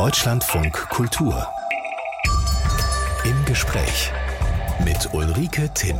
Deutschlandfunk Kultur. Im Gespräch mit Ulrike Timm.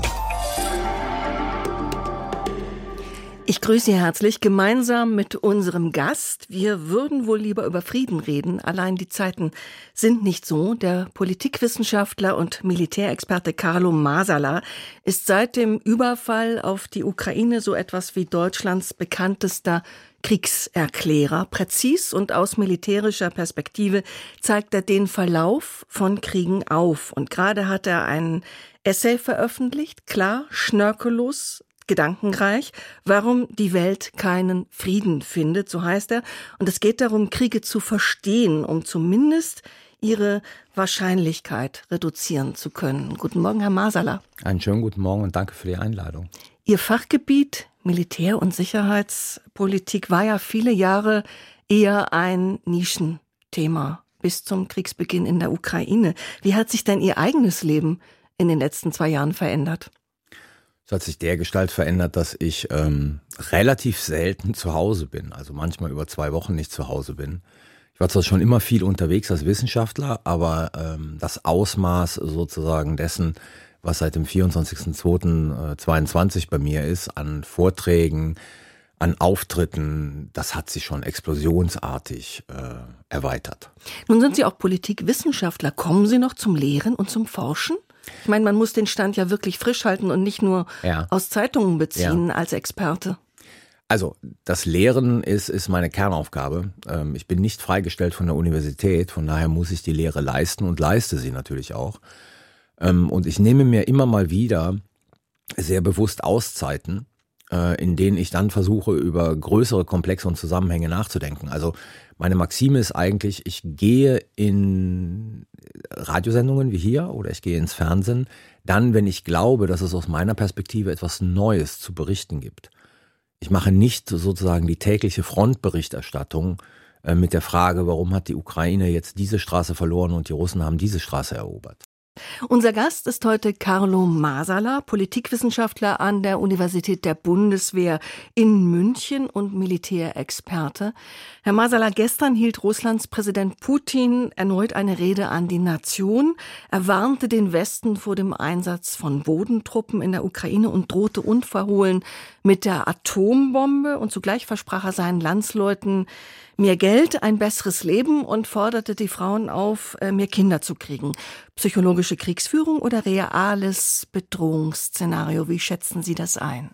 Ich grüße Sie herzlich gemeinsam mit unserem Gast. Wir würden wohl lieber über Frieden reden. Allein die Zeiten sind nicht so. Der Politikwissenschaftler und Militärexperte Carlo Masala ist seit dem Überfall auf die Ukraine so etwas wie Deutschlands bekanntester Kriegserklärer. Präzis und aus militärischer Perspektive zeigt er den Verlauf von Kriegen auf. Und gerade hat er einen Essay veröffentlicht, klar, schnörkellos, gedankenreich, warum die Welt keinen Frieden findet, so heißt er. Und es geht darum, Kriege zu verstehen, um zumindest ihre Wahrscheinlichkeit reduzieren zu können. Guten Morgen, Herr Masala. Einen schönen guten Morgen und danke für die Einladung. Ihr Fachgebiet Militär- und Sicherheitspolitik war ja viele Jahre eher ein Nischenthema bis zum Kriegsbeginn in der Ukraine. Wie hat sich denn Ihr eigenes Leben in den letzten zwei Jahren verändert? Es hat sich der Gestalt verändert, dass ich ähm, relativ selten zu Hause bin, also manchmal über zwei Wochen nicht zu Hause bin. Ich war zwar schon immer viel unterwegs als Wissenschaftler, aber ähm, das Ausmaß sozusagen dessen, was seit dem 24.02.22 bei mir ist, an Vorträgen, an Auftritten, das hat sich schon explosionsartig äh, erweitert. Nun sind Sie auch Politikwissenschaftler. Kommen Sie noch zum Lehren und zum Forschen? Ich meine, man muss den Stand ja wirklich frisch halten und nicht nur ja. aus Zeitungen beziehen ja. als Experte. Also das Lehren ist, ist meine Kernaufgabe. Ähm, ich bin nicht freigestellt von der Universität, von daher muss ich die Lehre leisten und leiste sie natürlich auch. Ähm, und ich nehme mir immer mal wieder sehr bewusst Auszeiten, äh, in denen ich dann versuche, über größere Komplexe und Zusammenhänge nachzudenken. Also meine Maxime ist eigentlich, ich gehe in Radiosendungen wie hier oder ich gehe ins Fernsehen, dann, wenn ich glaube, dass es aus meiner Perspektive etwas Neues zu berichten gibt. Ich mache nicht sozusagen die tägliche Frontberichterstattung äh, mit der Frage, warum hat die Ukraine jetzt diese Straße verloren und die Russen haben diese Straße erobert. Unser Gast ist heute Carlo Masala, Politikwissenschaftler an der Universität der Bundeswehr in München und Militärexperte. Herr Masala, gestern hielt Russlands Präsident Putin erneut eine Rede an die Nation. Er warnte den Westen vor dem Einsatz von Bodentruppen in der Ukraine und drohte unverhohlen mit der Atombombe und zugleich versprach er seinen Landsleuten mehr Geld, ein besseres Leben und forderte die Frauen auf, äh, mehr Kinder zu kriegen. Psychologische Kriegsführung oder reales Bedrohungsszenario? Wie schätzen Sie das ein?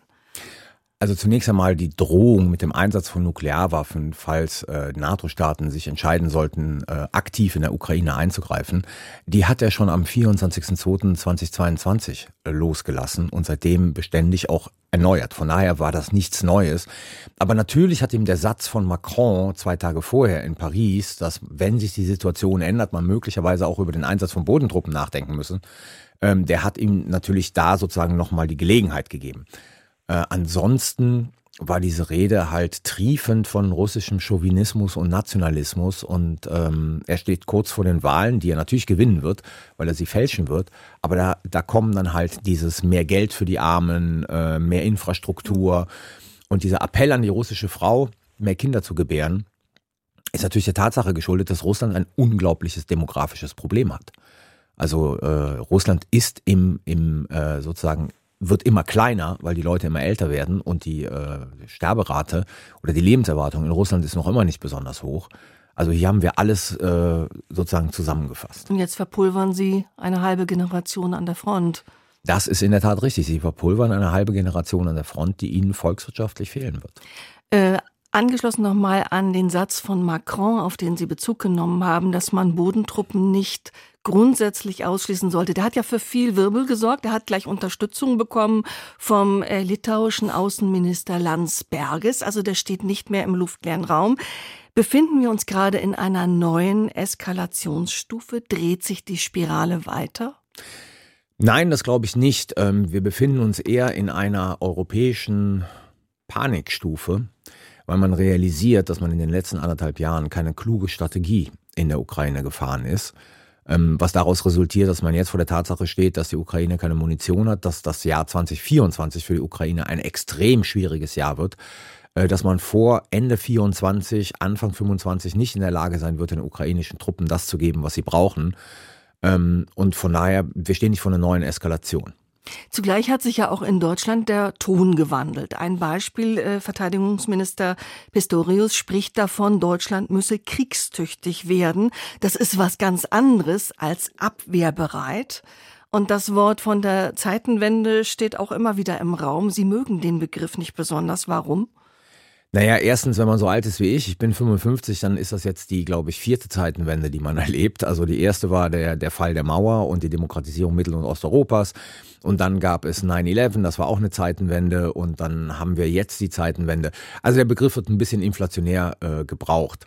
Also zunächst einmal die Drohung mit dem Einsatz von Nuklearwaffen, falls äh, NATO-Staaten sich entscheiden sollten, äh, aktiv in der Ukraine einzugreifen, die hat er schon am 24.02.2022 äh, losgelassen und seitdem beständig auch erneuert. Von daher war das nichts Neues. Aber natürlich hat ihm der Satz von Macron zwei Tage vorher in Paris, dass wenn sich die Situation ändert, man möglicherweise auch über den Einsatz von Bodentruppen nachdenken müssen, ähm, der hat ihm natürlich da sozusagen nochmal die Gelegenheit gegeben. Äh, ansonsten war diese Rede halt triefend von russischem Chauvinismus und Nationalismus und ähm, er steht kurz vor den Wahlen, die er natürlich gewinnen wird, weil er sie fälschen wird. Aber da, da kommen dann halt dieses mehr Geld für die Armen, äh, mehr Infrastruktur und dieser Appell an die russische Frau, mehr Kinder zu gebären, ist natürlich der Tatsache geschuldet, dass Russland ein unglaubliches demografisches Problem hat. Also äh, Russland ist im, im äh, sozusagen wird immer kleiner, weil die Leute immer älter werden und die äh, Sterberate oder die Lebenserwartung in Russland ist noch immer nicht besonders hoch. Also hier haben wir alles äh, sozusagen zusammengefasst. Und jetzt verpulvern Sie eine halbe Generation an der Front. Das ist in der Tat richtig. Sie verpulvern eine halbe Generation an der Front, die Ihnen volkswirtschaftlich fehlen wird. Äh, Angeschlossen nochmal an den Satz von Macron, auf den Sie Bezug genommen haben, dass man Bodentruppen nicht grundsätzlich ausschließen sollte. Der hat ja für viel Wirbel gesorgt. Er hat gleich Unterstützung bekommen vom äh, litauischen Außenminister Landsbergis. Also der steht nicht mehr im luftleeren Raum. Befinden wir uns gerade in einer neuen Eskalationsstufe? Dreht sich die Spirale weiter? Nein, das glaube ich nicht. Ähm, wir befinden uns eher in einer europäischen Panikstufe weil man realisiert, dass man in den letzten anderthalb Jahren keine kluge Strategie in der Ukraine gefahren ist. Ähm, was daraus resultiert, dass man jetzt vor der Tatsache steht, dass die Ukraine keine Munition hat, dass das Jahr 2024 für die Ukraine ein extrem schwieriges Jahr wird. äh, dass man vor Ende 24, Anfang 25 nicht in der Lage sein wird, den ukrainischen Truppen das zu geben, was sie brauchen. Ähm, und von daher, wir stehen nicht vor einer neuen Eskalation. Zugleich hat sich ja auch in Deutschland der Ton gewandelt. Ein Beispiel, äh, Verteidigungsminister Pistorius spricht davon, Deutschland müsse kriegstüchtig werden. Das ist was ganz anderes als abwehrbereit. Und das Wort von der Zeitenwende steht auch immer wieder im Raum. Sie mögen den Begriff nicht besonders. Warum? Naja, erstens, wenn man so alt ist wie ich, ich bin 55, dann ist das jetzt die, glaube ich, vierte Zeitenwende, die man erlebt. Also die erste war der, der Fall der Mauer und die Demokratisierung Mittel- und Osteuropas. Und dann gab es 9-11, das war auch eine Zeitenwende. Und dann haben wir jetzt die Zeitenwende. Also der Begriff wird ein bisschen inflationär äh, gebraucht.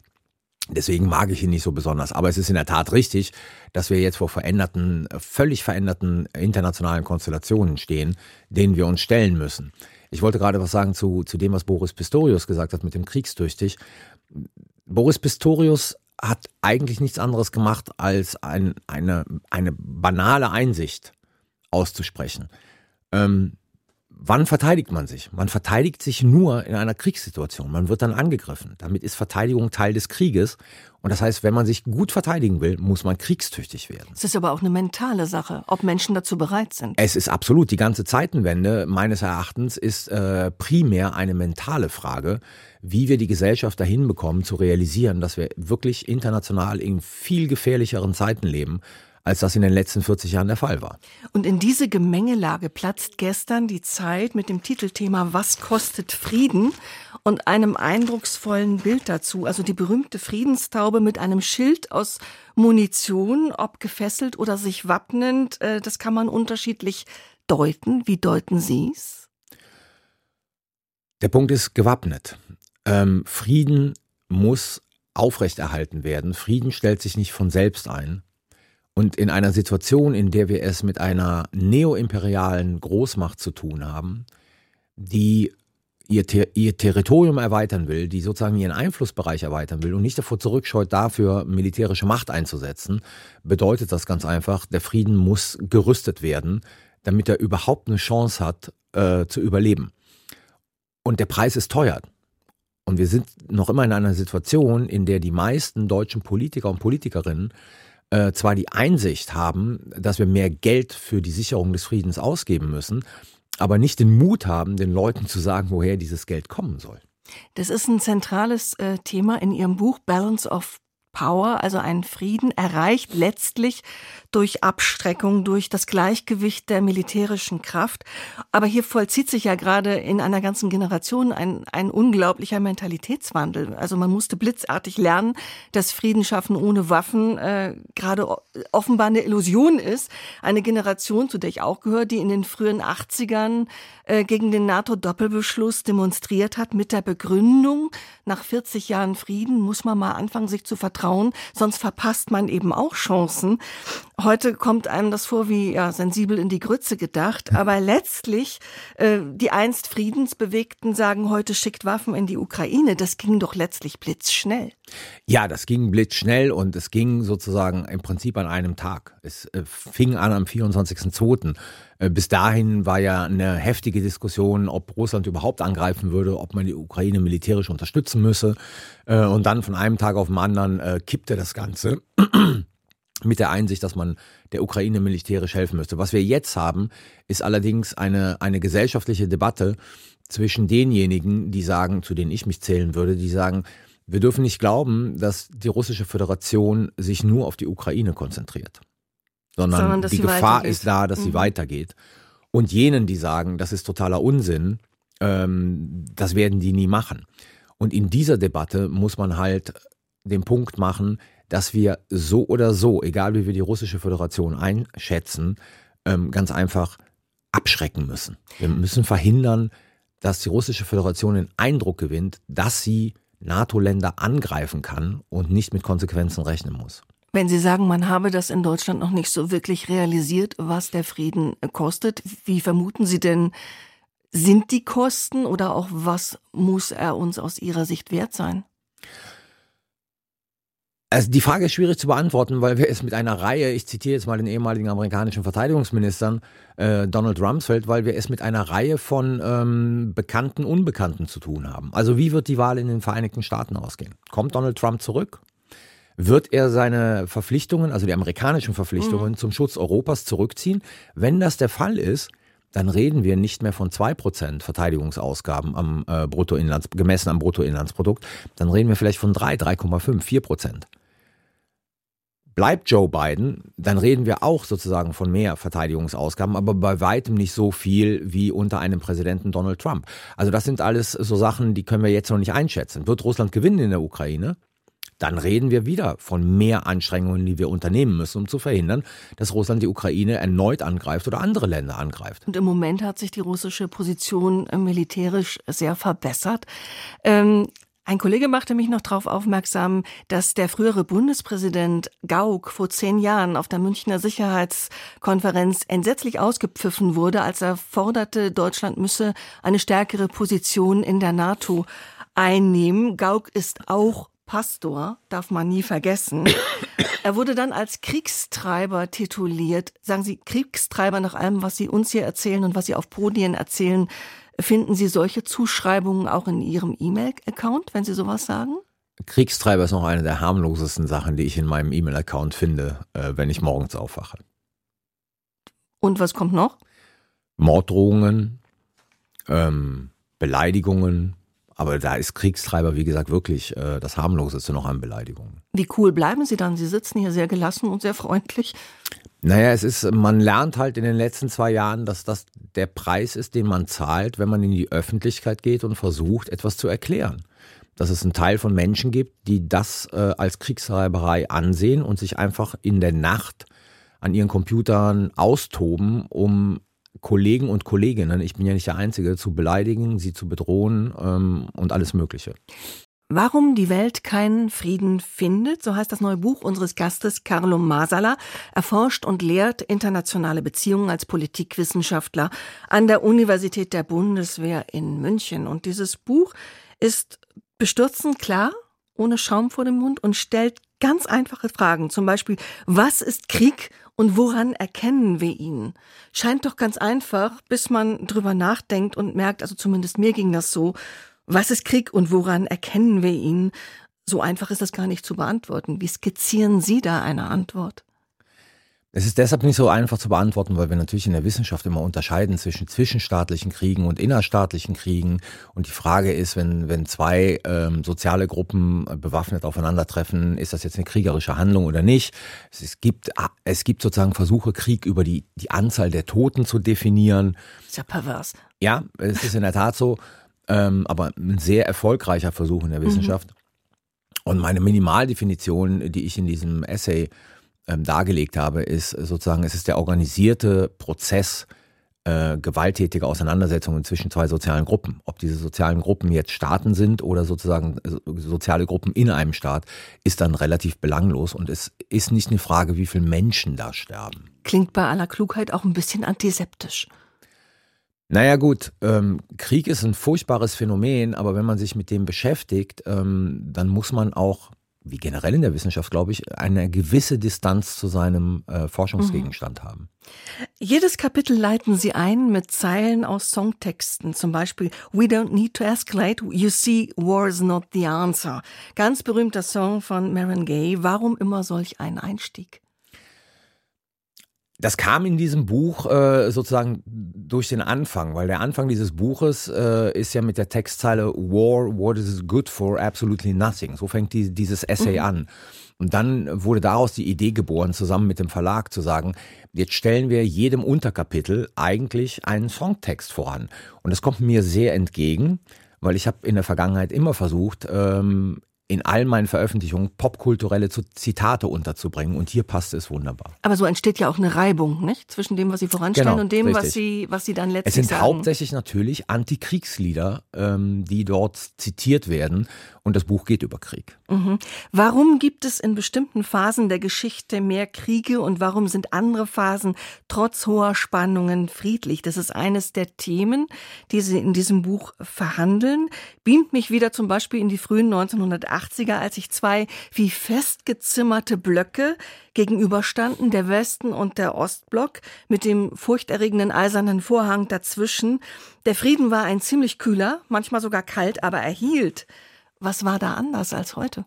Deswegen mag ich ihn nicht so besonders. Aber es ist in der Tat richtig, dass wir jetzt vor veränderten, völlig veränderten internationalen Konstellationen stehen, denen wir uns stellen müssen. Ich wollte gerade was sagen zu, zu dem, was Boris Pistorius gesagt hat mit dem Kriegstüchtig. Boris Pistorius hat eigentlich nichts anderes gemacht, als ein, eine, eine banale Einsicht auszusprechen. Ähm, wann verteidigt man sich? Man verteidigt sich nur in einer Kriegssituation. Man wird dann angegriffen. Damit ist Verteidigung Teil des Krieges. Und das heißt, wenn man sich gut verteidigen will, muss man kriegstüchtig werden. Es ist aber auch eine mentale Sache, ob Menschen dazu bereit sind. Es ist absolut. Die ganze Zeitenwende meines Erachtens ist äh, primär eine mentale Frage, wie wir die Gesellschaft dahin bekommen, zu realisieren, dass wir wirklich international in viel gefährlicheren Zeiten leben, als das in den letzten 40 Jahren der Fall war. Und in diese Gemengelage platzt gestern die Zeit mit dem Titelthema Was kostet Frieden? und einem eindrucksvollen Bild dazu, also die berühmte Friedenstaube mit einem Schild aus Munition, ob gefesselt oder sich wappnend, äh, das kann man unterschiedlich deuten. Wie deuten Sie es? Der Punkt ist gewappnet. Ähm, Frieden muss aufrechterhalten werden. Frieden stellt sich nicht von selbst ein. Und in einer Situation, in der wir es mit einer neoimperialen Großmacht zu tun haben, die ihr, Ter ihr Territorium erweitern will, die sozusagen ihren Einflussbereich erweitern will und nicht davor zurückscheut, dafür militärische Macht einzusetzen, bedeutet das ganz einfach, der Frieden muss gerüstet werden, damit er überhaupt eine Chance hat, äh, zu überleben. Und der Preis ist teuer. Und wir sind noch immer in einer Situation, in der die meisten deutschen Politiker und Politikerinnen äh, zwar die Einsicht haben, dass wir mehr Geld für die Sicherung des Friedens ausgeben müssen, aber nicht den Mut haben, den Leuten zu sagen, woher dieses Geld kommen soll. Das ist ein zentrales äh, Thema in Ihrem Buch Balance of Power, also ein Frieden, erreicht letztlich durch Abstreckung, durch das Gleichgewicht der militärischen Kraft. Aber hier vollzieht sich ja gerade in einer ganzen Generation ein, ein unglaublicher Mentalitätswandel. Also man musste blitzartig lernen, dass Frieden schaffen ohne Waffen äh, gerade offenbar eine Illusion ist. Eine Generation, zu der ich auch gehöre, die in den frühen 80ern äh, gegen den NATO-Doppelbeschluss demonstriert hat mit der Begründung, nach 40 Jahren Frieden muss man mal anfangen, sich zu vertrauen, sonst verpasst man eben auch Chancen. Heute kommt einem das vor wie ja, sensibel in die Grütze gedacht, aber letztlich äh, die einst Friedensbewegten sagen heute schickt Waffen in die Ukraine. Das ging doch letztlich blitzschnell. Ja, das ging blitzschnell und es ging sozusagen im Prinzip an einem Tag. Es äh, fing an am 24.02. Äh, bis dahin war ja eine heftige Diskussion, ob Russland überhaupt angreifen würde, ob man die Ukraine militärisch unterstützen müsse. Äh, und dann von einem Tag auf den anderen äh, kippte das Ganze mit der Einsicht, dass man der Ukraine militärisch helfen müsste. Was wir jetzt haben, ist allerdings eine, eine gesellschaftliche Debatte zwischen denjenigen, die sagen, zu denen ich mich zählen würde, die sagen, wir dürfen nicht glauben, dass die russische Föderation sich nur auf die Ukraine konzentriert, sondern, sondern die Gefahr ist da, dass mhm. sie weitergeht. Und jenen, die sagen, das ist totaler Unsinn, ähm, das werden die nie machen. Und in dieser Debatte muss man halt den Punkt machen, dass wir so oder so, egal wie wir die russische Föderation einschätzen, ähm, ganz einfach abschrecken müssen. Wir müssen verhindern, dass die russische Föderation den Eindruck gewinnt, dass sie NATO-Länder angreifen kann und nicht mit Konsequenzen rechnen muss. Wenn Sie sagen, man habe das in Deutschland noch nicht so wirklich realisiert, was der Frieden kostet, wie vermuten Sie denn, sind die Kosten oder auch was muss er uns aus Ihrer Sicht wert sein? Also die Frage ist schwierig zu beantworten, weil wir es mit einer Reihe, ich zitiere jetzt mal den ehemaligen amerikanischen Verteidigungsministern äh, Donald Rumsfeld, weil wir es mit einer Reihe von ähm, Bekannten, Unbekannten zu tun haben. Also wie wird die Wahl in den Vereinigten Staaten ausgehen? Kommt Donald Trump zurück? Wird er seine Verpflichtungen, also die amerikanischen Verpflichtungen mhm. zum Schutz Europas zurückziehen? Wenn das der Fall ist, dann reden wir nicht mehr von zwei Prozent Verteidigungsausgaben am äh, Bruttoinlands, gemessen am Bruttoinlandsprodukt, dann reden wir vielleicht von drei, 3,5, 4 Prozent. Bleibt Joe Biden, dann reden wir auch sozusagen von mehr Verteidigungsausgaben, aber bei weitem nicht so viel wie unter einem Präsidenten Donald Trump. Also das sind alles so Sachen, die können wir jetzt noch nicht einschätzen. Wird Russland gewinnen in der Ukraine? Dann reden wir wieder von mehr Anstrengungen, die wir unternehmen müssen, um zu verhindern, dass Russland die Ukraine erneut angreift oder andere Länder angreift. Und im Moment hat sich die russische Position äh, militärisch sehr verbessert. Ähm, ein Kollege machte mich noch darauf aufmerksam, dass der frühere Bundespräsident Gauck vor zehn Jahren auf der Münchner Sicherheitskonferenz entsetzlich ausgepfiffen wurde, als er forderte, Deutschland müsse eine stärkere Position in der NATO einnehmen. Gauck ist auch Pastor, darf man nie vergessen. Er wurde dann als Kriegstreiber tituliert. Sagen Sie, Kriegstreiber nach allem, was Sie uns hier erzählen und was Sie auf Podien erzählen, Finden Sie solche Zuschreibungen auch in Ihrem E-Mail-Account, wenn Sie sowas sagen? Kriegstreiber ist noch eine der harmlosesten Sachen, die ich in meinem E-Mail-Account finde, äh, wenn ich morgens aufwache. Und was kommt noch? Morddrohungen, ähm, Beleidigungen, aber da ist Kriegstreiber, wie gesagt, wirklich äh, das harmloseste noch an Beleidigungen. Wie cool bleiben Sie dann? Sie sitzen hier sehr gelassen und sehr freundlich. Naja, es ist, man lernt halt in den letzten zwei Jahren, dass das der Preis ist, den man zahlt, wenn man in die Öffentlichkeit geht und versucht, etwas zu erklären. Dass es einen Teil von Menschen gibt, die das äh, als Kriegsreiberei ansehen und sich einfach in der Nacht an ihren Computern austoben, um Kollegen und Kolleginnen, ich bin ja nicht der Einzige, zu beleidigen, sie zu bedrohen ähm, und alles Mögliche. Warum die Welt keinen Frieden findet, so heißt das neue Buch unseres Gastes Carlo Masala, erforscht und lehrt internationale Beziehungen als Politikwissenschaftler an der Universität der Bundeswehr in München. Und dieses Buch ist bestürzend klar, ohne Schaum vor dem Mund und stellt ganz einfache Fragen. Zum Beispiel, was ist Krieg und woran erkennen wir ihn? Scheint doch ganz einfach, bis man drüber nachdenkt und merkt, also zumindest mir ging das so, was ist Krieg und woran erkennen wir ihn? So einfach ist das gar nicht zu beantworten. Wie skizzieren Sie da eine Antwort? Es ist deshalb nicht so einfach zu beantworten, weil wir natürlich in der Wissenschaft immer unterscheiden zwischen zwischenstaatlichen Kriegen und innerstaatlichen Kriegen. Und die Frage ist, wenn, wenn zwei ähm, soziale Gruppen bewaffnet aufeinandertreffen, ist das jetzt eine kriegerische Handlung oder nicht? Es gibt, es gibt sozusagen Versuche, Krieg über die, die Anzahl der Toten zu definieren. ist ja pervers. Ja, es ist in der Tat so ähm, aber ein sehr erfolgreicher Versuch in der mhm. Wissenschaft. Mhm. Und meine Minimaldefinition, die ich in diesem Essay ähm, dargelegt habe, ist sozusagen, es ist der organisierte Prozess äh, gewalttätiger Auseinandersetzungen zwischen zwei sozialen Gruppen. Ob diese sozialen Gruppen jetzt Staaten sind oder sozusagen äh, soziale Gruppen in einem Staat, ist dann relativ belanglos und es ist nicht eine Frage, wie viele Menschen da sterben. Klingt bei aller Klugheit auch ein bisschen antiseptisch. Naja gut, ähm, Krieg ist ein furchtbares Phänomen, aber wenn man sich mit dem beschäftigt, ähm, dann muss man auch, wie generell in der Wissenschaft, glaube ich, eine gewisse Distanz zu seinem äh, Forschungsgegenstand mhm. haben. Jedes Kapitel leiten Sie ein mit Zeilen aus Songtexten, zum Beispiel We don't need to escalate, you see, war's not the answer. Ganz berühmter Song von Maren Gaye. Warum immer solch ein Einstieg? Das kam in diesem Buch äh, sozusagen durch den Anfang, weil der Anfang dieses Buches äh, ist ja mit der Textzeile War, what is it good for? Absolutely nothing. So fängt die, dieses Essay mhm. an. Und dann wurde daraus die Idee geboren, zusammen mit dem Verlag zu sagen, jetzt stellen wir jedem Unterkapitel eigentlich einen Songtext voran. Und das kommt mir sehr entgegen, weil ich habe in der Vergangenheit immer versucht, ähm, in all meinen Veröffentlichungen popkulturelle Zitate unterzubringen und hier passt es wunderbar. Aber so entsteht ja auch eine Reibung, nicht? Zwischen dem, was Sie voranstellen genau, und dem, was Sie, was Sie dann letztlich sagen. Es sind sagen. hauptsächlich natürlich Antikriegslieder, ähm, die dort zitiert werden und das Buch geht über Krieg. Mhm. Warum gibt es in bestimmten Phasen der Geschichte mehr Kriege und warum sind andere Phasen trotz hoher Spannungen friedlich? Das ist eines der Themen, die Sie in diesem Buch verhandeln. Beamt mich wieder zum Beispiel in die frühen 1980er, als sich zwei wie festgezimmerte Blöcke gegenüberstanden, der Westen und der Ostblock, mit dem furchterregenden eisernen Vorhang dazwischen. Der Frieden war ein ziemlich kühler, manchmal sogar kalt, aber er hielt. Was war da anders als heute?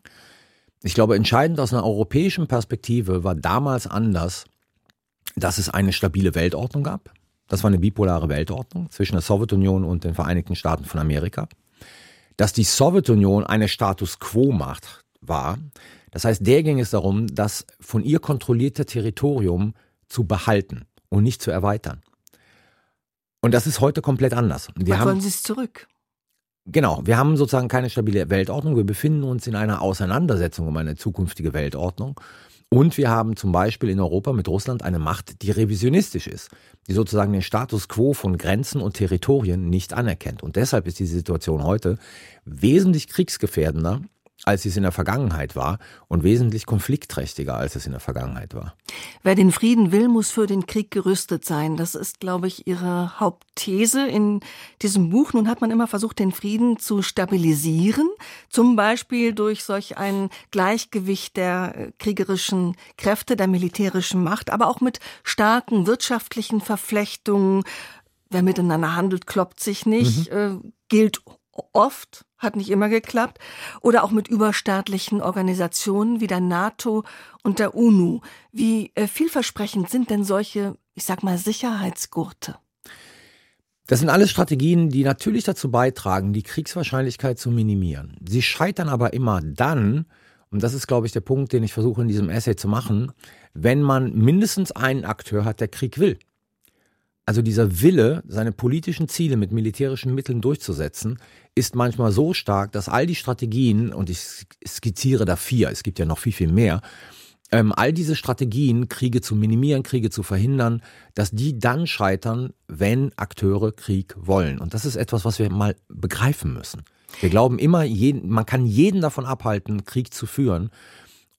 Ich glaube, entscheidend aus einer europäischen Perspektive war damals anders, dass es eine stabile Weltordnung gab. Das war eine bipolare Weltordnung zwischen der Sowjetunion und den Vereinigten Staaten von Amerika. Dass die Sowjetunion eine Status quo-Macht war. Das heißt, der ging es darum, das von ihr kontrollierte Territorium zu behalten und nicht zu erweitern. Und das ist heute komplett anders. Wir haben, wollen Sie es zurück? Genau, wir haben sozusagen keine stabile Weltordnung. Wir befinden uns in einer Auseinandersetzung um eine zukünftige Weltordnung. Und wir haben zum Beispiel in Europa mit Russland eine Macht, die revisionistisch ist, die sozusagen den Status quo von Grenzen und Territorien nicht anerkennt. Und deshalb ist die Situation heute wesentlich kriegsgefährdender als es in der Vergangenheit war und wesentlich konfliktträchtiger, als es in der Vergangenheit war. Wer den Frieden will, muss für den Krieg gerüstet sein. Das ist, glaube ich, Ihre Hauptthese in diesem Buch. Nun hat man immer versucht, den Frieden zu stabilisieren, zum Beispiel durch solch ein Gleichgewicht der äh, kriegerischen Kräfte, der militärischen Macht, aber auch mit starken wirtschaftlichen Verflechtungen. Wer miteinander handelt, kloppt sich nicht, mhm. äh, gilt oft, hat nicht immer geklappt, oder auch mit überstaatlichen Organisationen wie der NATO und der UNO. Wie äh, vielversprechend sind denn solche, ich sag mal, Sicherheitsgurte? Das sind alles Strategien, die natürlich dazu beitragen, die Kriegswahrscheinlichkeit zu minimieren. Sie scheitern aber immer dann, und das ist, glaube ich, der Punkt, den ich versuche in diesem Essay zu machen, wenn man mindestens einen Akteur hat, der Krieg will. Also dieser Wille, seine politischen Ziele mit militärischen Mitteln durchzusetzen, ist manchmal so stark, dass all die Strategien, und ich skizziere da vier, es gibt ja noch viel, viel mehr, ähm, all diese Strategien, Kriege zu minimieren, Kriege zu verhindern, dass die dann scheitern, wenn Akteure Krieg wollen. Und das ist etwas, was wir mal begreifen müssen. Wir glauben immer, jeden, man kann jeden davon abhalten, Krieg zu führen.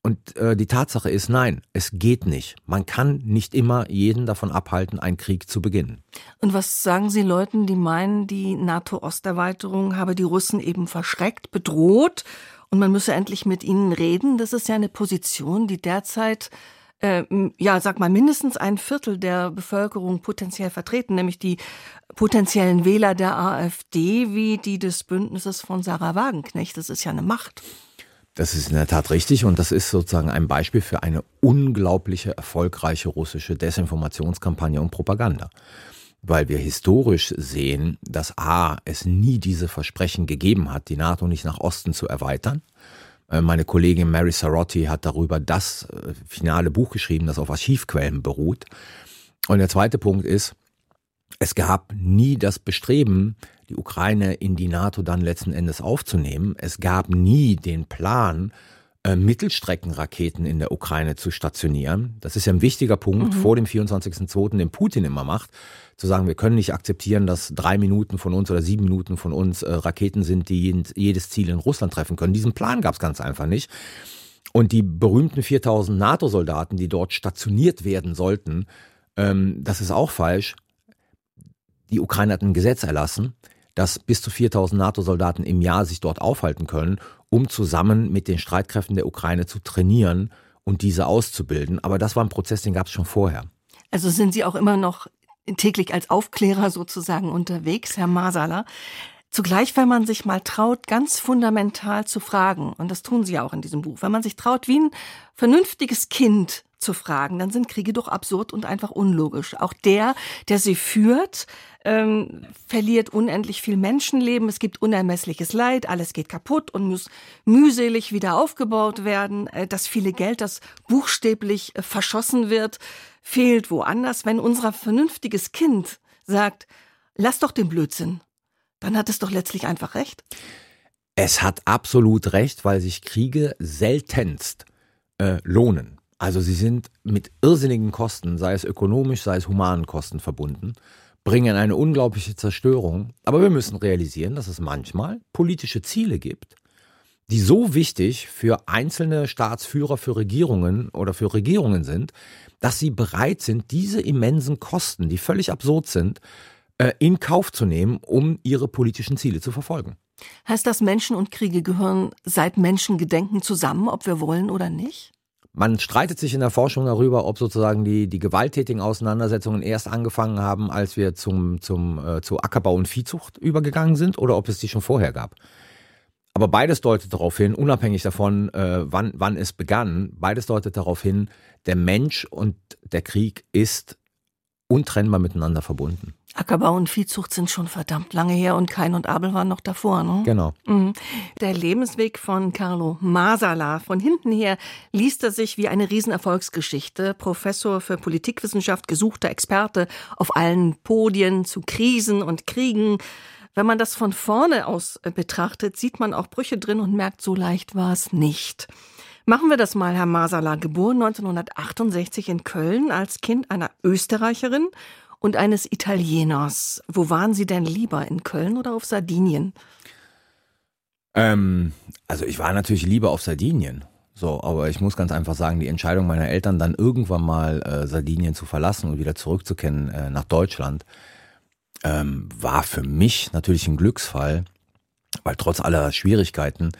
Und äh, die Tatsache ist, nein, es geht nicht. Man kann nicht immer jeden davon abhalten, einen Krieg zu beginnen. Und was sagen Sie Leuten, die meinen, die NATO-Osterweiterung habe die Russen eben verschreckt, bedroht und man müsse endlich mit ihnen reden? Das ist ja eine Position, die derzeit äh, ja, sag mal, mindestens ein Viertel der Bevölkerung potenziell vertreten, nämlich die potenziellen Wähler der AfD wie die des Bündnisses von Sarah Wagenknecht. Das ist ja eine Macht. Das ist in der Tat richtig und das ist sozusagen ein Beispiel für eine unglaubliche erfolgreiche russische Desinformationskampagne und Propaganda. Weil wir historisch sehen, dass A, es nie diese Versprechen gegeben hat, die NATO nicht nach Osten zu erweitern. Äh, meine Kollegin Mary Sarotti hat darüber das äh, finale Buch geschrieben, das auf Archivquellen beruht. Und der zweite Punkt ist, es gab nie das Bestreben, die Ukraine in die NATO dann letzten Endes aufzunehmen. Es gab nie den Plan, äh, Mittelstreckenraketen in der Ukraine zu stationieren. Das ist ja ein wichtiger Punkt mhm. vor dem 24.02., den Putin immer macht, zu sagen, wir können nicht akzeptieren, dass drei Minuten von uns oder sieben Minuten von uns äh, Raketen sind, die jedes Ziel in Russland treffen können. Diesen Plan gab es ganz einfach nicht. Und die berühmten 4000 NATO-Soldaten, die dort stationiert werden sollten, ähm, das ist auch falsch. Die Ukraine hat ein Gesetz erlassen, dass bis zu 4000 NATO-Soldaten im Jahr sich dort aufhalten können, um zusammen mit den Streitkräften der Ukraine zu trainieren und diese auszubilden. Aber das war ein Prozess, den gab es schon vorher. Also sind Sie auch immer noch täglich als Aufklärer sozusagen unterwegs, Herr Masala. Zugleich, wenn man sich mal traut, ganz fundamental zu fragen, und das tun Sie ja auch in diesem Buch, wenn man sich traut, wie ein vernünftiges Kind zu fragen, dann sind Kriege doch absurd und einfach unlogisch. Auch der, der sie führt, ähm, verliert unendlich viel Menschenleben, es gibt unermessliches Leid, alles geht kaputt und muss mühselig wieder aufgebaut werden. Äh, das viele Geld, das buchstäblich äh, verschossen wird, fehlt woanders. Wenn unser vernünftiges Kind sagt, lass doch den Blödsinn, dann hat es doch letztlich einfach recht. Es hat absolut recht, weil sich Kriege seltenst äh, lohnen. Also sie sind mit irrsinnigen Kosten, sei es ökonomisch, sei es humanen Kosten verbunden bringen eine unglaubliche Zerstörung. Aber wir müssen realisieren, dass es manchmal politische Ziele gibt, die so wichtig für einzelne Staatsführer, für Regierungen oder für Regierungen sind, dass sie bereit sind, diese immensen Kosten, die völlig absurd sind, äh, in Kauf zu nehmen, um ihre politischen Ziele zu verfolgen. Heißt das, Menschen und Kriege gehören seit Menschengedenken zusammen, ob wir wollen oder nicht? Man streitet sich in der Forschung darüber, ob sozusagen die, die gewalttätigen Auseinandersetzungen erst angefangen haben, als wir zum, zum, äh, zu Ackerbau und Viehzucht übergegangen sind oder ob es die schon vorher gab. Aber beides deutet darauf hin, unabhängig davon, äh, wann, wann es begann, beides deutet darauf hin, der Mensch und der Krieg ist untrennbar miteinander verbunden. Ackerbau und Viehzucht sind schon verdammt lange her und Kain und Abel waren noch davor, ne? Genau. Mhm. Der Lebensweg von Carlo Masala. Von hinten her liest er sich wie eine Riesenerfolgsgeschichte. Professor für Politikwissenschaft, gesuchter Experte auf allen Podien zu Krisen und Kriegen. Wenn man das von vorne aus äh, betrachtet, sieht man auch Brüche drin und merkt, so leicht war es nicht. Machen wir das mal, Herr Masala, geboren 1968 in Köln als Kind einer Österreicherin und eines Italieners. Wo waren Sie denn lieber, in Köln oder auf Sardinien? Ähm, also ich war natürlich lieber auf Sardinien. So, aber ich muss ganz einfach sagen, die Entscheidung meiner Eltern, dann irgendwann mal äh, Sardinien zu verlassen und wieder zurückzukehren äh, nach Deutschland, ähm, war für mich natürlich ein Glücksfall, weil trotz aller Schwierigkeiten,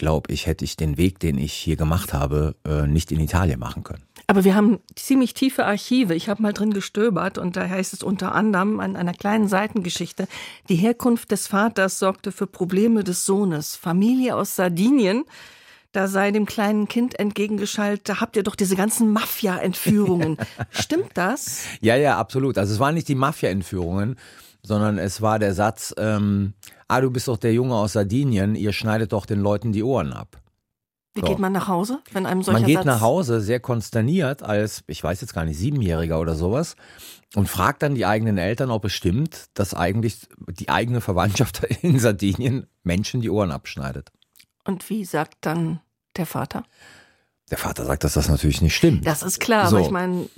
glaube ich, hätte ich den Weg, den ich hier gemacht habe, äh, nicht in Italien machen können. Aber wir haben ziemlich tiefe Archive. Ich habe mal drin gestöbert und da heißt es unter anderem an einer kleinen Seitengeschichte, die Herkunft des Vaters sorgte für Probleme des Sohnes. Familie aus Sardinien, da sei dem kleinen Kind entgegengeschaltet, da habt ihr doch diese ganzen Mafia-Entführungen. Stimmt das? Ja, ja, absolut. Also es waren nicht die Mafia-Entführungen, sondern es war der Satz, ähm, ah, du bist doch der Junge aus Sardinien, ihr schneidet doch den Leuten die Ohren ab. Wie so. geht man nach Hause, wenn einem solcher Man geht Satz nach Hause sehr konsterniert als, ich weiß jetzt gar nicht, Siebenjähriger oder sowas und fragt dann die eigenen Eltern, ob es stimmt, dass eigentlich die eigene Verwandtschaft in Sardinien Menschen die Ohren abschneidet. Und wie sagt dann der Vater? Der Vater sagt, dass das natürlich nicht stimmt. Das ist klar, so. aber ich meine,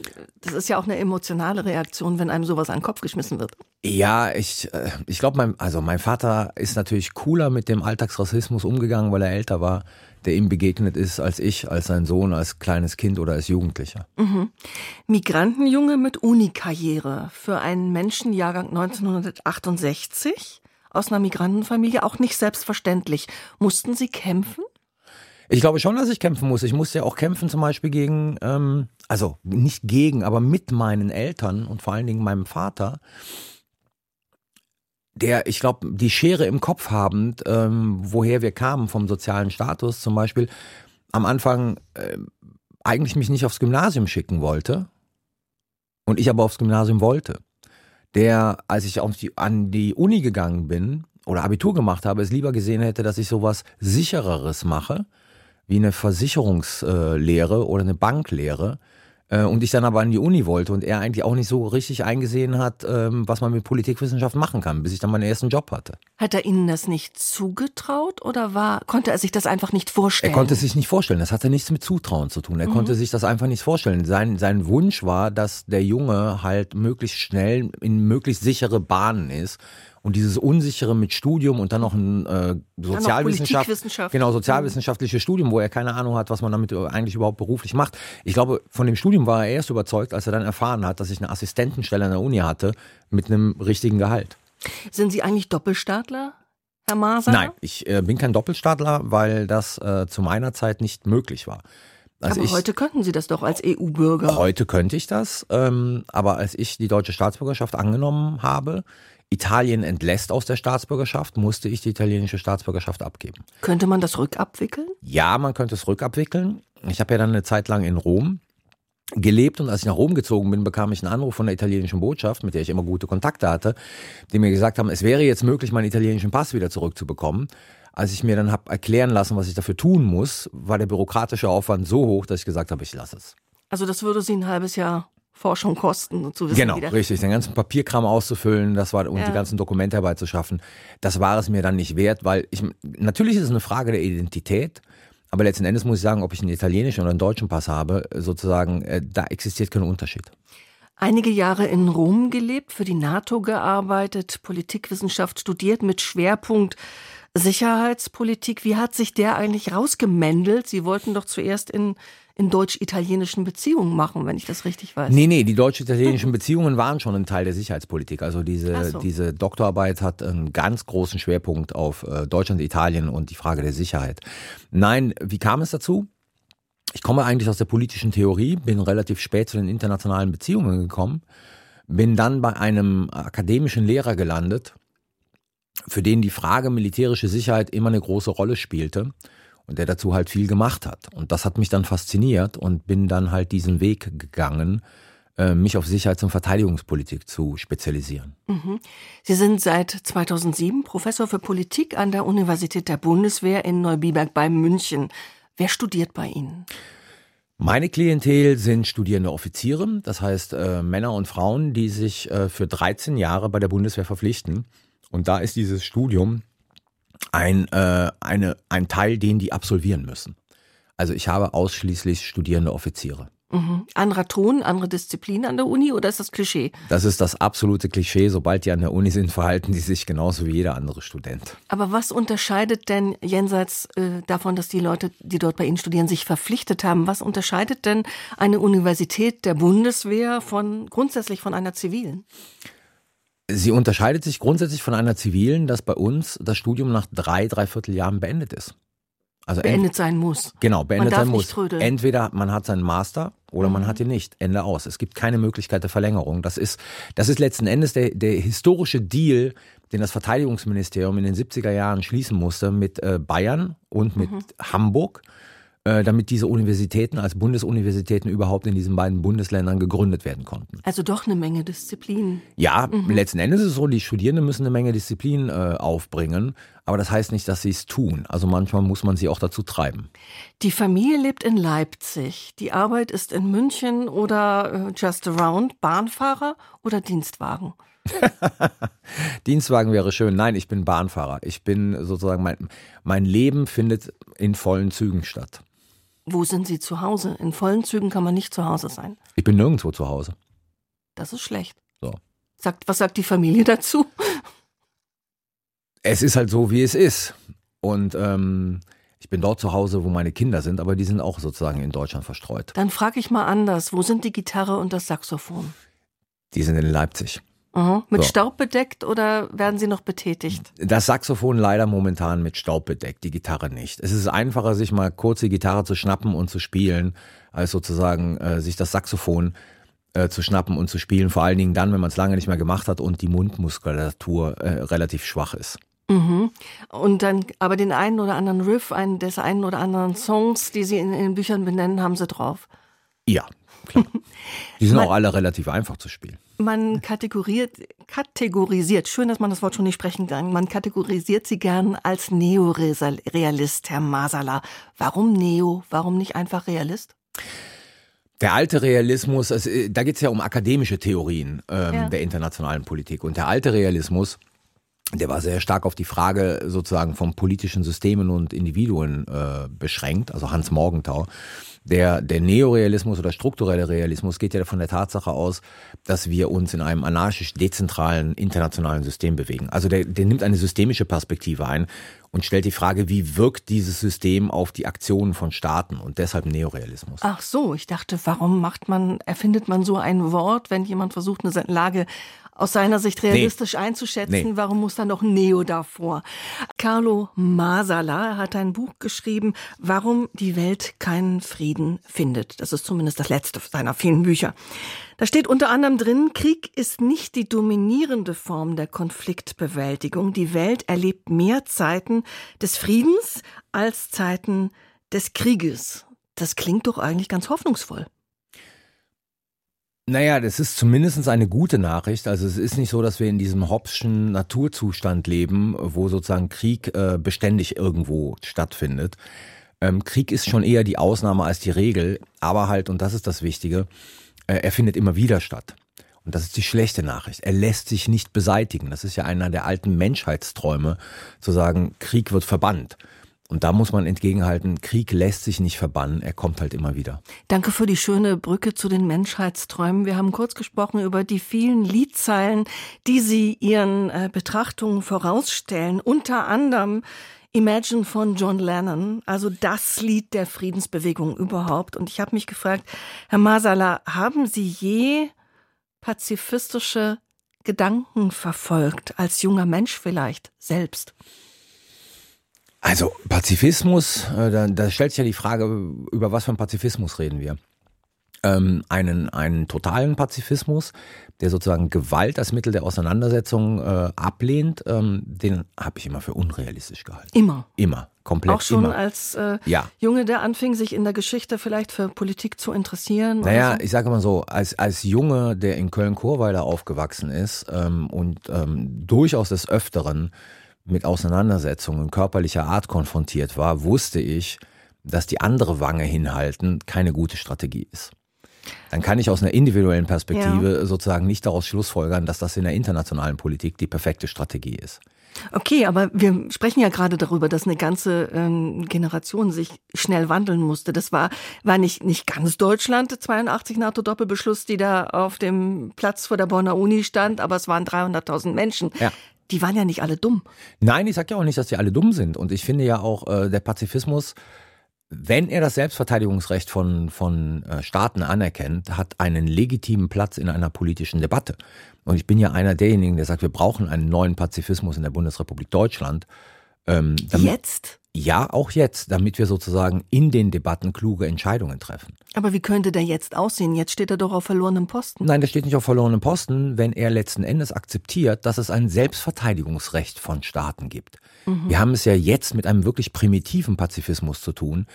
das ist ja auch eine emotionale Reaktion, wenn einem sowas an den Kopf geschmissen wird. Ja, ich, äh, ich glaube, mein, also mein Vater ist natürlich cooler mit dem Alltagsrassismus umgegangen, weil er älter war der ihm begegnet ist, als ich, als sein Sohn, als kleines Kind oder als Jugendlicher. Mhm. Migrantenjunge mit Unikarriere für einen Menschenjahrgang 1968 aus einer Migrantenfamilie auch nicht selbstverständlich. Mussten Sie kämpfen? Ich glaube schon, dass ich kämpfen muss. Ich musste ja auch kämpfen, zum Beispiel gegen, ähm, also nicht gegen, aber mit meinen Eltern und vor allen Dingen meinem Vater der, ich glaube, die Schere im Kopf habend, ähm, woher wir kamen vom sozialen Status zum Beispiel, am Anfang äh, eigentlich mich nicht aufs Gymnasium schicken wollte und ich aber aufs Gymnasium wollte. Der, als ich die, an die Uni gegangen bin oder Abitur gemacht habe, es lieber gesehen hätte, dass ich sowas sichereres mache, wie eine Versicherungslehre oder eine Banklehre, äh, und ich dann aber an die Uni wollte und er eigentlich auch nicht so richtig eingesehen hat, ähm, was man mit Politikwissenschaft machen kann, bis ich dann meinen ersten Job hatte. Hat er Ihnen das nicht zugetraut oder war, konnte er sich das einfach nicht vorstellen? Er konnte es sich nicht vorstellen. Das hatte nichts mit Zutrauen zu tun. Er mhm. konnte sich das einfach nicht vorstellen. Sein, sein Wunsch war, dass der Junge halt möglichst schnell in möglichst sichere Bahnen ist und dieses Unsichere mit Studium und dann noch ein äh, Sozialwissenschaft, genau sozialwissenschaftliches mhm. Studium, wo er keine Ahnung hat, was man damit eigentlich überhaupt beruflich macht. Ich glaube, von dem Studium war er erst überzeugt, als er dann erfahren hat, dass ich eine Assistentenstelle an der Uni hatte mit einem richtigen Gehalt. Sind Sie eigentlich Doppelstaatler? Herr Maser? Nein, ich äh, bin kein Doppelstaatler, weil das äh, zu meiner Zeit nicht möglich war. Also aber ich, heute könnten Sie das doch als EU-Bürger. Heute könnte ich das, ähm, aber als ich die deutsche Staatsbürgerschaft angenommen habe, Italien entlässt aus der Staatsbürgerschaft, musste ich die italienische Staatsbürgerschaft abgeben. Könnte man das rückabwickeln? Ja, man könnte es rückabwickeln. Ich habe ja dann eine Zeit lang in Rom gelebt und als ich nach Rom gezogen bin, bekam ich einen Anruf von der italienischen Botschaft, mit der ich immer gute Kontakte hatte, die mir gesagt haben, es wäre jetzt möglich, meinen italienischen Pass wieder zurückzubekommen. Als ich mir dann habe erklären lassen, was ich dafür tun muss, war der bürokratische Aufwand so hoch, dass ich gesagt habe, ich lasse es. Also das würde Sie ein halbes Jahr Forschung kosten und zu wissen. Genau, richtig. Den ganzen Papierkram auszufüllen, das war und ja. die ganzen Dokumente herbeizuschaffen, das war es mir dann nicht wert, weil ich natürlich ist es eine Frage der Identität, aber letzten Endes muss ich sagen, ob ich einen italienischen oder einen deutschen Pass habe, sozusagen, äh, da existiert kein Unterschied. Einige Jahre in Rom gelebt, für die NATO gearbeitet, Politikwissenschaft studiert mit Schwerpunkt Sicherheitspolitik. Wie hat sich der eigentlich rausgemändelt? Sie wollten doch zuerst in in deutsch-italienischen Beziehungen machen, wenn ich das richtig weiß. Nee, nee, die deutsch-italienischen Beziehungen waren schon ein Teil der Sicherheitspolitik. Also diese, so. diese Doktorarbeit hat einen ganz großen Schwerpunkt auf äh, Deutschland, Italien und die Frage der Sicherheit. Nein, wie kam es dazu? Ich komme eigentlich aus der politischen Theorie, bin relativ spät zu den internationalen Beziehungen gekommen, bin dann bei einem akademischen Lehrer gelandet, für den die Frage militärische Sicherheit immer eine große Rolle spielte und der dazu halt viel gemacht hat. Und das hat mich dann fasziniert und bin dann halt diesen Weg gegangen, äh, mich auf Sicherheits- und Verteidigungspolitik zu spezialisieren. Mhm. Sie sind seit 2007 Professor für Politik an der Universität der Bundeswehr in Neubiberg bei München. Wer studiert bei Ihnen? Meine Klientel sind studierende Offiziere, das heißt äh, Männer und Frauen, die sich äh, für 13 Jahre bei der Bundeswehr verpflichten. Und da ist dieses Studium ein, äh, eine, ein Teil, den die absolvieren müssen. Also ich habe ausschließlich studierende Offiziere. Mhm. Anderer Ton, andere Disziplin an der Uni oder ist das Klischee? Das ist das absolute Klischee. Sobald die an der Uni sind, verhalten die sich genauso wie jeder andere Student. Aber was unterscheidet denn jenseits äh, davon, dass die Leute, die dort bei Ihnen studieren, sich verpflichtet haben, was unterscheidet denn eine Universität der Bundeswehr von grundsätzlich von einer zivilen? Sie unterscheidet sich grundsätzlich von einer zivilen, dass bei uns das Studium nach drei, dreiviertel Jahren beendet ist. Also beendet sein muss. Genau, beendet sein muss. Entweder man hat seinen Master oder mhm. man hat ihn nicht. Ende aus. Es gibt keine Möglichkeit der Verlängerung. Das ist, das ist letzten Endes der, der historische Deal, den das Verteidigungsministerium in den 70er Jahren schließen musste mit äh, Bayern und mit mhm. Hamburg äh, damit diese Universitäten als Bundesuniversitäten überhaupt in diesen beiden Bundesländern gegründet werden konnten. Also doch eine Menge Disziplin. Ja, mhm. letzten Endes ist es so, die Studierenden müssen eine Menge Disziplin äh, aufbringen, aber das heißt nicht, dass sie es tun. Also manchmal muss man sie auch dazu treiben. Die Familie lebt in Leipzig, die Arbeit ist in München oder äh, just around, Bahnfahrer oder Dienstwagen? Dienstwagen wäre schön. Nein, ich bin Bahnfahrer. Ich bin sozusagen, mein, mein Leben findet in vollen Zügen statt. Wo sind Sie zu Hause? In vollen Zügen kann man nicht zu Hause sein. Ich bin nirgendwo zu Hause. Das ist schlecht. So. Sagt, was sagt die Familie dazu? Es ist halt so, wie es ist. Und ähm, ich bin dort zu Hause, wo meine Kinder sind, aber die sind auch sozusagen in Deutschland verstreut. Dann frage ich mal anders. Wo sind die Gitarre und das Saxophon? Die sind in Leipzig. Mhm. Mit so. Staub bedeckt oder werden sie noch betätigt? Das Saxophon leider momentan mit Staub bedeckt, die Gitarre nicht. Es ist einfacher, sich mal kurz die Gitarre zu schnappen und zu spielen, als sozusagen äh, sich das Saxophon äh, zu schnappen und zu spielen. Vor allen Dingen dann, wenn man es lange nicht mehr gemacht hat und die Mundmuskulatur äh, relativ schwach ist. Mhm. Und dann, aber den einen oder anderen Riff, einen des einen oder anderen Songs, die Sie in, den Büchern benennen, haben Sie drauf. Ja. Die sind man, auch alle relativ einfach zu spielen. Man kategoriert, kategorisiert, schön, dass man das Wort schon nicht sprechen kann, man kategorisiert sie gern als Neorealist, Herr Masala. Warum Neo? Warum nicht einfach Realist? Der alte Realismus, also, da geht es ja um akademische Theorien ähm, ja. der internationalen Politik. Und der alte Realismus, der war sehr stark auf die Frage sozusagen von politischen Systemen und Individuen äh, beschränkt, also Hans Morgenthau. Der, der Neorealismus oder strukturelle Realismus geht ja von der Tatsache aus, dass wir uns in einem anarchisch-dezentralen internationalen System bewegen. Also der, der nimmt eine systemische Perspektive ein und stellt die Frage, wie wirkt dieses System auf die Aktionen von Staaten und deshalb Neorealismus. Ach so, ich dachte, warum macht man, erfindet man so ein Wort, wenn jemand versucht, eine Lage aus seiner Sicht realistisch nee. einzuschätzen. Nee. Warum muss da noch Neo davor? Carlo Masala hat ein Buch geschrieben, Warum die Welt keinen Frieden findet. Das ist zumindest das letzte seiner vielen Bücher. Da steht unter anderem drin, Krieg ist nicht die dominierende Form der Konfliktbewältigung. Die Welt erlebt mehr Zeiten des Friedens als Zeiten des Krieges. Das klingt doch eigentlich ganz hoffnungsvoll. Naja, das ist zumindest eine gute Nachricht. Also es ist nicht so, dass wir in diesem Hobbschen Naturzustand leben, wo sozusagen Krieg äh, beständig irgendwo stattfindet. Ähm, Krieg ist schon eher die Ausnahme als die Regel, aber halt, und das ist das Wichtige, äh, er findet immer wieder statt. Und das ist die schlechte Nachricht. Er lässt sich nicht beseitigen. Das ist ja einer der alten Menschheitsträume, zu sagen, Krieg wird verbannt. Und da muss man entgegenhalten, Krieg lässt sich nicht verbannen, er kommt halt immer wieder. Danke für die schöne Brücke zu den Menschheitsträumen. Wir haben kurz gesprochen über die vielen Liedzeilen, die Sie Ihren äh, Betrachtungen vorausstellen. Unter anderem Imagine von John Lennon, also das Lied der Friedensbewegung überhaupt. Und ich habe mich gefragt, Herr Masala, haben Sie je pazifistische Gedanken verfolgt, als junger Mensch vielleicht selbst? Also Pazifismus, äh, da, da stellt sich ja die Frage, über was für einen Pazifismus reden wir? Ähm, einen, einen totalen Pazifismus, der sozusagen Gewalt als Mittel der Auseinandersetzung äh, ablehnt, ähm, den habe ich immer für unrealistisch gehalten. Immer. Immer. Komplett Auch schon immer. als äh, Ja. Junge, der anfing, sich in der Geschichte vielleicht für Politik zu interessieren. Naja, so. ich sage mal so, als, als Junge, der in Köln-Chorweiler aufgewachsen ist ähm, und ähm, durchaus des Öfteren mit Auseinandersetzungen körperlicher Art konfrontiert war, wusste ich, dass die andere Wange hinhalten keine gute Strategie ist. Dann kann ich aus einer individuellen Perspektive sozusagen nicht daraus schlussfolgern, dass das in der internationalen Politik die perfekte Strategie ist. Okay, aber wir sprechen ja gerade darüber, dass eine ganze ähm, Generation sich schnell wandeln musste. Das war, war nicht, nicht ganz Deutschland, 82 NATO-Doppelbeschluss, die da auf dem Platz vor der Bonner Uni stand, aber es waren 300.000 Menschen. Ja. Die waren ja nicht alle dumm. Nein, ich sage ja auch nicht, dass die alle dumm sind. Und ich finde ja auch, äh, der Pazifismus, wenn er das Selbstverteidigungsrecht von, von äh, Staaten anerkennt, hat einen legitimen Platz in einer politischen Debatte. Und ich bin ja einer derjenigen, der sagt, wir brauchen einen neuen Pazifismus in der Bundesrepublik Deutschland. Ähm, Jetzt? Ja, auch jetzt, damit wir sozusagen in den Debatten kluge Entscheidungen treffen. Aber wie könnte der jetzt aussehen? Jetzt steht er doch auf verlorenem Posten. Nein, das steht nicht auf verlorenem Posten, wenn er letzten Endes akzeptiert, dass es ein Selbstverteidigungsrecht von Staaten gibt. Wir haben es ja jetzt mit einem wirklich primitiven Pazifismus zu tun,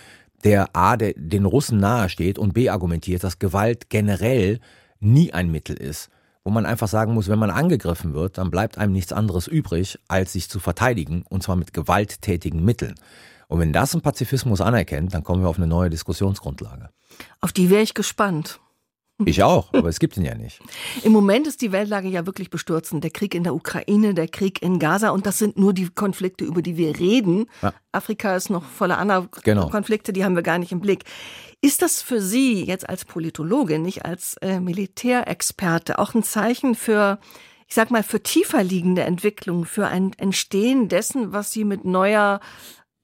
der A, der, den Russen nahesteht und B, argumentiert, dass Gewalt generell nie ein Mittel ist. Wo man einfach sagen muss, wenn man angegriffen wird, dann bleibt einem nichts anderes übrig, als sich zu verteidigen, und zwar mit gewalttätigen Mitteln. Und wenn das ein Pazifismus anerkennt, dann kommen wir auf eine neue Diskussionsgrundlage. Auf die wäre ich gespannt. Ich auch, aber es gibt ihn ja nicht. Im Moment ist die Weltlage ja wirklich bestürzend. Der Krieg in der Ukraine, der Krieg in Gaza und das sind nur die Konflikte, über die wir reden. Ja. Afrika ist noch voller anderer Genau. Konflikte, die haben wir gar nicht im Blick. Ist das für Sie jetzt als Politologin, nicht als äh, Militärexperte, auch ein Zeichen für, ich sag mal, für tiefer liegende Entwicklung, für ein Entstehen dessen, was Sie mit neuer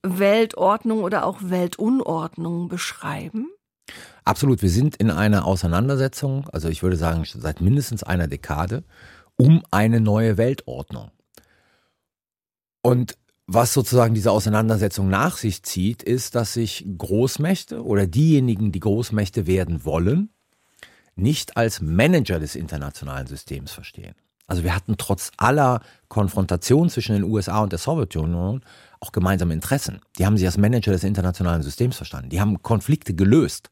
Weltordnung oder auch Weltunordnung beschreiben? Absolut, wir sind in einer Auseinandersetzung, also ich würde sagen seit mindestens einer Dekade, um eine neue Weltordnung. Und was sozusagen diese Auseinandersetzung nach sich zieht, ist, dass sich Großmächte oder diejenigen, die Großmächte werden wollen, nicht als Manager des internationalen Systems verstehen. Also wir hatten trotz aller Konfrontation zwischen den USA und der Sowjetunion auch gemeinsame Interessen. Die haben sich als Manager des internationalen Systems verstanden. Die haben Konflikte gelöst,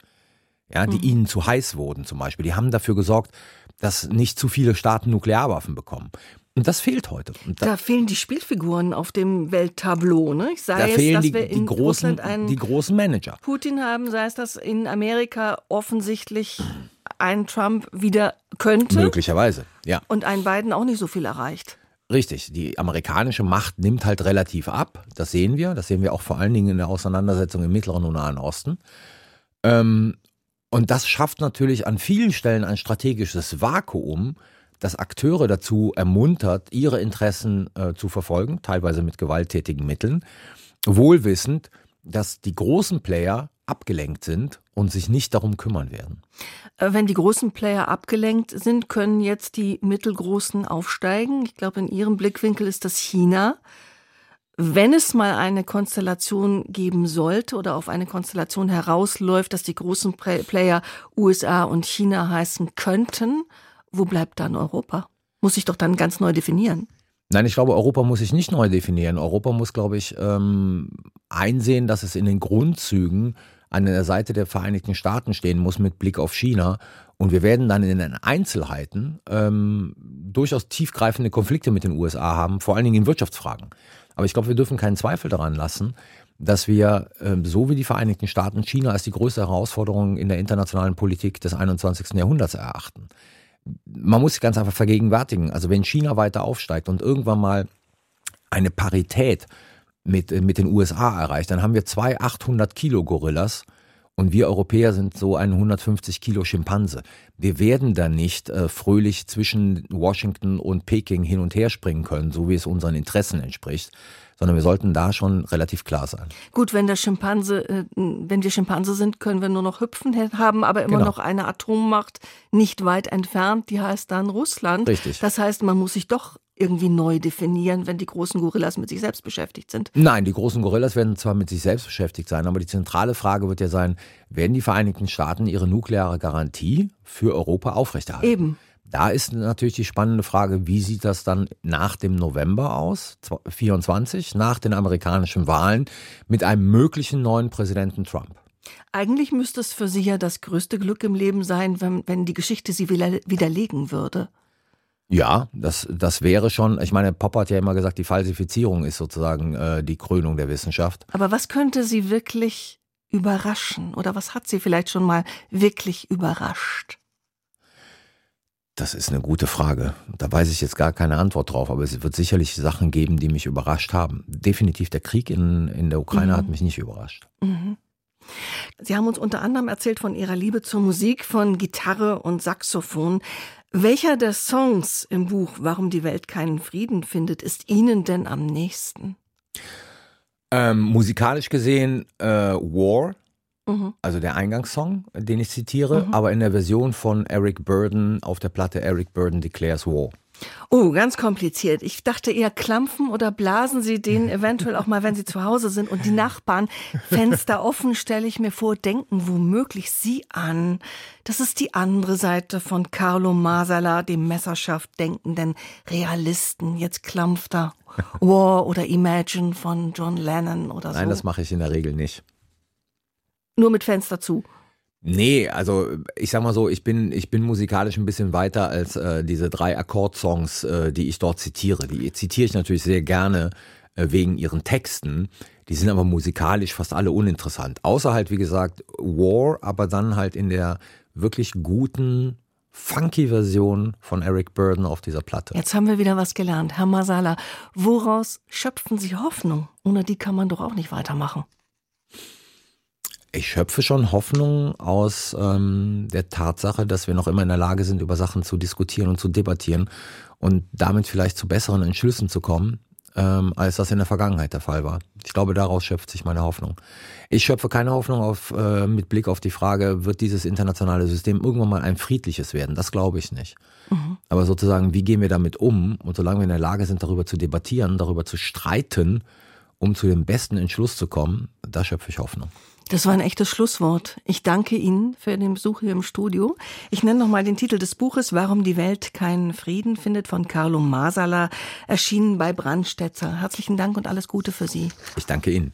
ja, die ihnen zu heiß wurden zum Beispiel. Die haben dafür gesorgt, dass nicht zu viele Staaten Nuklearwaffen bekommen. Und das fehlt heute. Da, Da fehlen die Spielfiguren auf dem Welttableau. Ne? Ich da jetzt, fehlen dass die, wir die, in großen, Russland einen die großen Manager. Putin haben, sei es, dass in Amerika offensichtlich ein Trump wieder könnte Möglicherweise, ja. und ein Biden auch nicht so viel erreicht. Richtig, die amerikanische Macht nimmt halt relativ ab. Das sehen wir. Das sehen wir auch vor allen Dingen in der Auseinandersetzung im Mittleren und Nahen Osten. Ähm, und das schafft natürlich an vielen Stellen ein strategisches Vakuum, das Akteure dazu ermuntert, ihre Interessen äh, zu verfolgen, teilweise mit gewalttätigen Mitteln, wohlwissend, dass die großen Player abgelenkt sind und sich nicht darum kümmern werden. Äh, Wenn die großen Player abgelenkt sind, können jetzt die mittelgroßen aufsteigen. Ich glaube, in Ihrem Blickwinkel ist das China. Wenn es mal eine Konstellation geben sollte oder auf eine Konstellation herausläuft, dass die großen Play- Player USA und China heißen könnten, wo bleibt dann Europa? Muss ich doch dann ganz neu definieren. Nein, ich glaube, Europa muss sich nicht neu definieren. Europa muss, glaube ich, ähm, einsehen, dass es in den Grundzügen an der Seite der Vereinigten Staaten stehen muss mit Blick auf China. Und wir werden dann in den Einzelheiten ähm, durchaus tiefgreifende Konflikte mit den USA haben, vor allen Dingen in Wirtschaftsfragen. Aber ich glaube, wir dürfen keinen Zweifel daran lassen, dass wir, ähm, so wie die Vereinigten Staaten, China als die größte Herausforderung in der internationalen Politik des 21. Jahrhunderts erachten man muss sich ganz einfach vergegenwärtigen. Also wenn China weiter aufsteigt und irgendwann mal eine Parität mit, mit den USA erreicht. Dann haben wir zwei 800 Kilo Gorillas und wir Europäer sind so ein 150 Kilo Schimpanse. Wir werden da nicht äh, fröhlich zwischen Washington und Peking hin und her springen können, so wie es unseren Interessen entspricht, sondern wir sollten da schon relativ klar sein. Gut, wenn der Schimpanse, äh, wenn wir Schimpanse sind, können wir nur noch hüpfen, haben aber immer genau. noch eine Atommacht nicht weit entfernt, die heißt dann Russland. Richtig. Das heißt, man muss sich doch irgendwie neu definieren, wenn die großen Gorillas mit sich selbst beschäftigt sind? Nein, die großen Gorillas werden zwar mit sich selbst beschäftigt sein, aber die zentrale Frage wird ja sein, werden die Vereinigten Staaten ihre nukleare Garantie für Europa aufrechterhalten? Eben. Da ist natürlich die spannende Frage, wie sieht das dann nach dem November aus, 24, nach den amerikanischen Wahlen, mit einem möglichen neuen Präsidenten Trump? Eigentlich müsste es für Sie ja das größte Glück im Leben sein, wenn, wenn die Geschichte Sie widerlegen würde. Ja, das, das wäre schon, ich meine, Popper hat ja immer gesagt, die Falsifizierung ist sozusagen äh, die Krönung der Wissenschaft. Aber was könnte Sie wirklich überraschen? Oder was hat Sie vielleicht schon mal wirklich überrascht? Das ist eine gute Frage. Da weiß ich jetzt gar keine Antwort drauf, aber es wird sicherlich Sachen geben, die mich überrascht haben. Definitiv der Krieg in, in der Ukraine mhm. hat mich nicht überrascht. Mhm. Sie haben uns unter anderem erzählt von Ihrer Liebe zur Musik, von Gitarre und Saxophon. Welcher der Songs im Buch Warum die Welt keinen Frieden findet, ist Ihnen denn am nächsten? Ähm, musikalisch gesehen äh, War, mhm. also der Eingangssong, den ich zitiere, mhm. aber in der Version von Eric Burden auf der Platte Eric Burden Declares War. Oh, ganz kompliziert. Ich dachte eher klampfen oder blasen Sie den eventuell auch mal, wenn Sie zu Hause sind und die Nachbarn Fenster offen, stelle ich mir vor, denken womöglich Sie an. Das ist die andere Seite von Carlo Masala, dem Messerschaft denkenden Realisten. Jetzt klampft er. War oder Imagine von John Lennon oder so. Nein, das mache ich in der Regel nicht. Nur mit Fenster zu. Nee, also ich sag mal so, ich bin, ich bin musikalisch ein bisschen weiter als äh, diese drei Akkordsongs, äh, die ich dort zitiere. Die zitiere ich natürlich sehr gerne äh, wegen ihren Texten. Die sind aber musikalisch fast alle uninteressant. Außer halt, wie gesagt, War, aber dann halt in der wirklich guten, funky Version von Eric Burden auf dieser Platte. Jetzt haben wir wieder was gelernt. Herr Masala, woraus schöpfen Sie Hoffnung? Ohne die kann man doch auch nicht weitermachen. Ich schöpfe schon Hoffnung aus ähm, der Tatsache, dass wir noch immer in der Lage sind, über Sachen zu diskutieren und zu debattieren und damit vielleicht zu besseren Entschlüssen zu kommen, ähm, als das in der Vergangenheit der Fall war. Ich glaube, daraus schöpft sich meine Hoffnung. Ich schöpfe keine Hoffnung auf, äh, mit Blick auf die Frage, wird dieses internationale System irgendwann mal ein friedliches werden? Das glaube ich nicht. Mhm. Aber sozusagen, wie gehen wir damit um? Und solange wir in der Lage sind, darüber zu debattieren, darüber zu streiten, um zu dem besten Entschluss zu kommen, da schöpfe ich Hoffnung. Das war ein echtes Schlusswort. Ich danke Ihnen für den Besuch hier im Studio. Ich nenne nochmal den Titel des Buches Warum die Welt keinen Frieden findet von Carlo Masala, erschienen bei Brandstätter. Herzlichen Dank und alles Gute für Sie. Ich danke Ihnen.